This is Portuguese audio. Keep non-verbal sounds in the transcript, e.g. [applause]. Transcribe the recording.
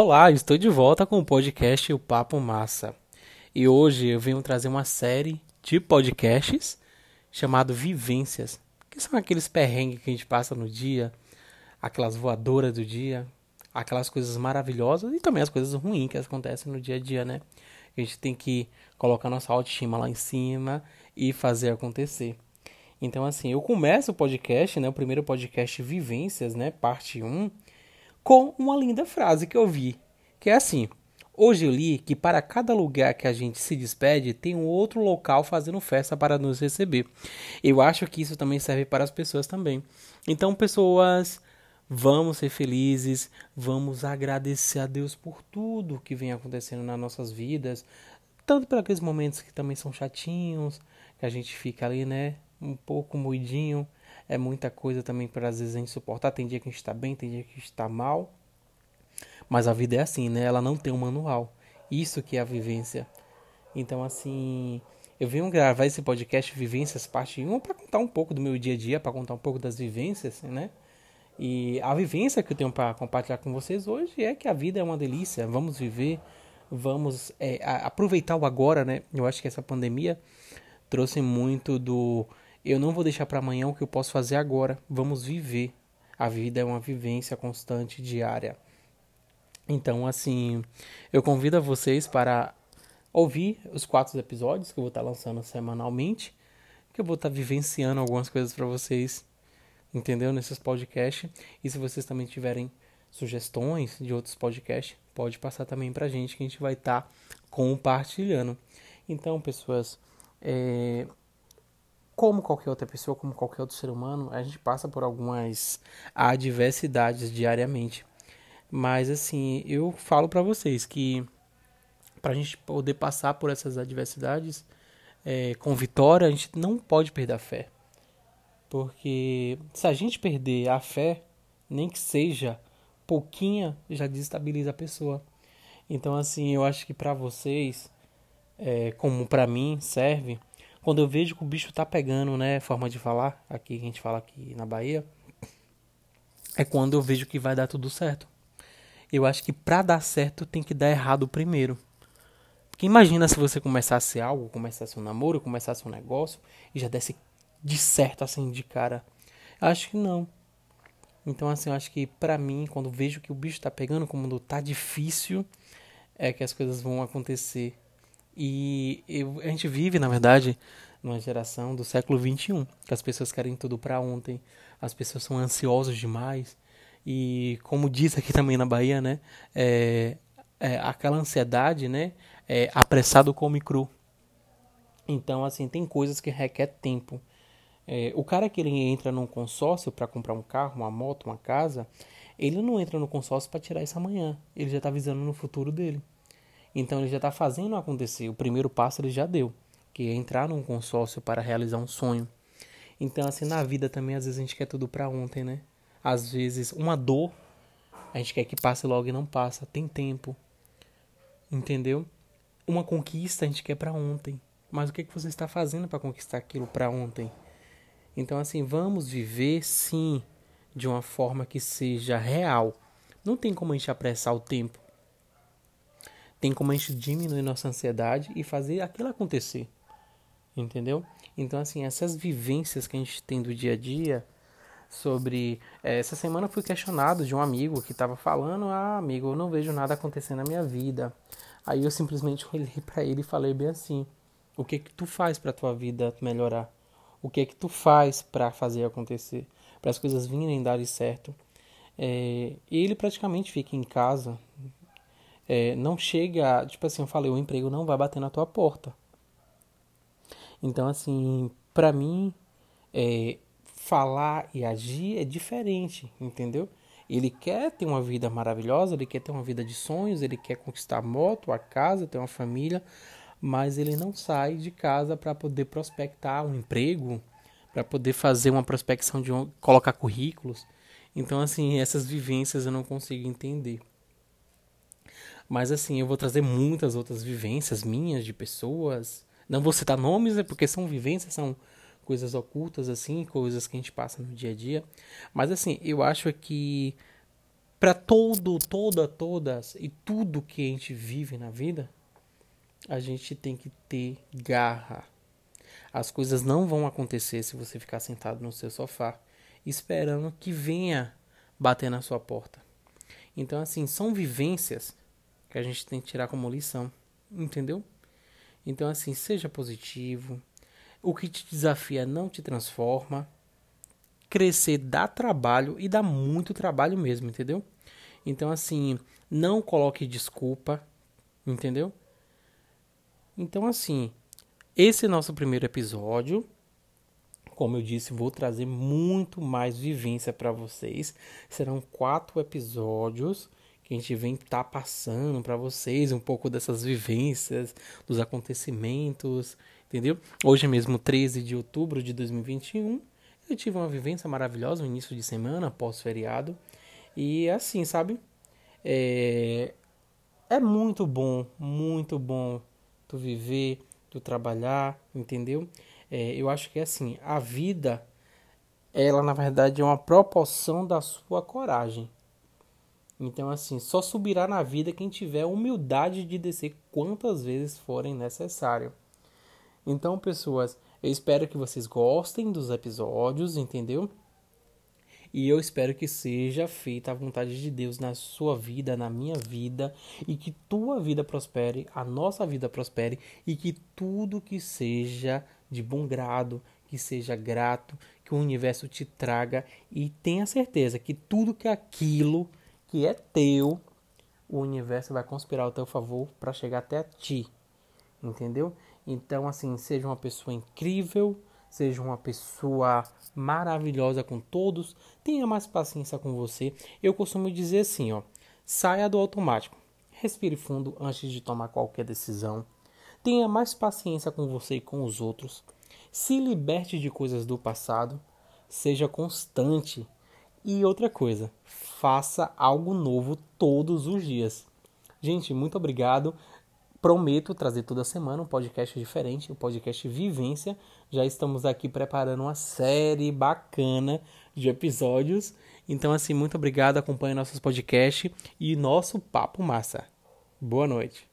Olá, estou de volta com o podcast O Papo Massa. E hoje eu venho trazer uma série de podcasts chamado Vivências, que são aqueles perrengues que a gente passa no dia, aquelas voadoras do dia, aquelas coisas maravilhosas e também as coisas ruins que acontecem no dia a dia, né? A gente tem que colocar nossa autoestima lá em cima e fazer acontecer. Então, assim, eu começo o podcast, né? O primeiro podcast Vivências, né? Parte 1 com uma linda frase que eu vi, que é assim: Hoje eu li que para cada lugar que a gente se despede, tem um outro local fazendo festa para nos receber. Eu acho que isso também serve para as pessoas também. Então, pessoas, vamos ser felizes, vamos agradecer a Deus por tudo que vem acontecendo nas nossas vidas, tanto por aqueles momentos que também são chatinhos, que a gente fica ali, né, um pouco moidinho, é muita coisa também para às vezes a gente suportar. Tem dia que a gente está bem, tem dia que a gente está mal. Mas a vida é assim, né? Ela não tem um manual. Isso que é a vivência. Então, assim, eu venho gravar esse podcast Vivências Parte 1 para contar um pouco do meu dia a dia, para contar um pouco das vivências, né? E a vivência que eu tenho para compartilhar com vocês hoje é que a vida é uma delícia. Vamos viver, vamos é, aproveitar o agora, né? Eu acho que essa pandemia trouxe muito do eu não vou deixar para amanhã o que eu posso fazer agora. Vamos viver. A vida é uma vivência constante, diária. Então, assim, eu convido vocês para ouvir os quatro episódios que eu vou estar lançando semanalmente, que eu vou estar vivenciando algumas coisas para vocês, entendeu? Nesses podcasts. E se vocês também tiverem sugestões de outros podcasts, pode passar também para a gente que a gente vai estar compartilhando. Então, pessoas, é, como qualquer outra pessoa, como qualquer outro ser humano, a gente passa por algumas adversidades diariamente. Mas assim, eu falo para vocês que para a gente poder passar por essas adversidades é, com vitória, a gente não pode perder a fé. Porque se a gente perder a fé, nem que seja pouquinha, já desestabiliza a pessoa. Então assim, eu acho que para vocês, é, como para mim serve, quando eu vejo que o bicho tá pegando, né, forma de falar, aqui a gente fala aqui na Bahia, é quando eu vejo que vai dar tudo certo. Eu acho que para dar certo tem que dar errado primeiro. Porque imagina se você começasse algo, começasse um namoro, começasse um negócio e já desse de certo assim de cara. Eu acho que não. Então assim, eu acho que para mim, quando vejo que o bicho tá pegando, como tá difícil, é que as coisas vão acontecer. E eu, a gente vive, na verdade, numa geração do século XXI, que as pessoas querem tudo para ontem, as pessoas são ansiosas demais. E como diz aqui também na Bahia, né? É, é, aquela ansiedade, né? É, apressado come cru. Então, assim, tem coisas que requer tempo. É, o cara que ele entra num consórcio para comprar um carro, uma moto, uma casa, ele não entra no consórcio para tirar isso amanhã. Ele já está visando no futuro dele. Então ele já está fazendo acontecer. O primeiro passo ele já deu, que é entrar num consórcio para realizar um sonho. Então assim na vida também às vezes a gente quer tudo para ontem, né? Às vezes uma dor a gente quer que passe logo e não passa. Tem tempo, entendeu? Uma conquista a gente quer para ontem. Mas o que, que você está fazendo para conquistar aquilo para ontem? Então, assim, vamos viver sim de uma forma que seja real. Não tem como a gente apressar o tempo tem como a gente diminuir nossa ansiedade e fazer aquilo acontecer. Entendeu? Então, assim, essas vivências que a gente tem do dia a dia sobre. É, essa semana eu fui questionado de um amigo que estava falando: Ah, amigo, eu não vejo nada acontecendo na minha vida. Aí eu simplesmente [laughs] olhei para ele e falei bem assim: O que que tu faz para tua vida melhorar? O que que tu faz para fazer acontecer? Para as coisas virem dar certo? É, ele praticamente fica em casa é, não chega, tipo assim, eu falei, o emprego não vai bater na tua porta. Então, assim, para mim, é, falar e agir é diferente, entendeu? Ele quer ter uma vida maravilhosa, ele quer ter uma vida de sonhos, ele quer conquistar a moto, a casa, ter uma família, mas ele não sai de casa para poder prospectar um emprego, para poder fazer uma prospecção de um, colocar currículos. Então, assim, essas vivências eu não consigo entender. Mas assim, eu vou trazer muitas outras vivências minhas de pessoas. Não vou citar nomes, né, porque são vivências, são coisas ocultas assim, coisas que a gente passa no dia a dia. Mas assim, eu acho que para todo, toda, todas e tudo que a gente vive na vida, a gente tem que ter garra. As coisas não vão acontecer se você ficar sentado no seu sofá esperando que venha bater na sua porta. Então, assim, são vivências que a gente tem que tirar como lição, entendeu? Então, assim, seja positivo. O que te desafia não te transforma. Crescer dá trabalho e dá muito trabalho mesmo, entendeu? Então, assim, não coloque desculpa, entendeu? Então, assim, esse é nosso primeiro episódio. Como eu disse, vou trazer muito mais vivência para vocês. Serão quatro episódios que a gente vem estar tá passando para vocês um pouco dessas vivências, dos acontecimentos, entendeu? Hoje mesmo, 13 de outubro de 2021, eu tive uma vivência maravilhosa no início de semana, pós-feriado. E assim, sabe? É, é muito bom, muito bom tu viver, tu trabalhar, entendeu? É, eu acho que é assim, a vida, ela na verdade é uma proporção da sua coragem. Então, assim, só subirá na vida quem tiver humildade de descer quantas vezes forem necessário. Então, pessoas, eu espero que vocês gostem dos episódios, entendeu? E eu espero que seja feita a vontade de Deus na sua vida, na minha vida, e que tua vida prospere, a nossa vida prospere, e que tudo que seja de bom grado, que seja grato, que o universo te traga e tenha certeza que tudo que aquilo que é teu, o universo vai conspirar ao teu favor para chegar até ti. Entendeu? Então, assim, seja uma pessoa incrível, seja uma pessoa maravilhosa com todos, tenha mais paciência com você. Eu costumo dizer assim, ó, saia do automático. Respire fundo antes de tomar qualquer decisão. Tenha mais paciência com você e com os outros. Se liberte de coisas do passado. Seja constante. E outra coisa, faça algo novo todos os dias. Gente, muito obrigado. Prometo trazer toda semana um podcast diferente, um podcast Vivência. Já estamos aqui preparando uma série bacana de episódios. Então, assim, muito obrigado. Acompanhe nossos podcasts e nosso Papo Massa. Boa noite.